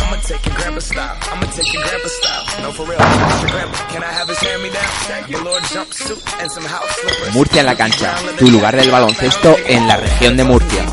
I'ma take grandpa style. I'ma take grandpa style. For real, Murcia en la cancha, tu lugar del baloncesto en la región de Murcia.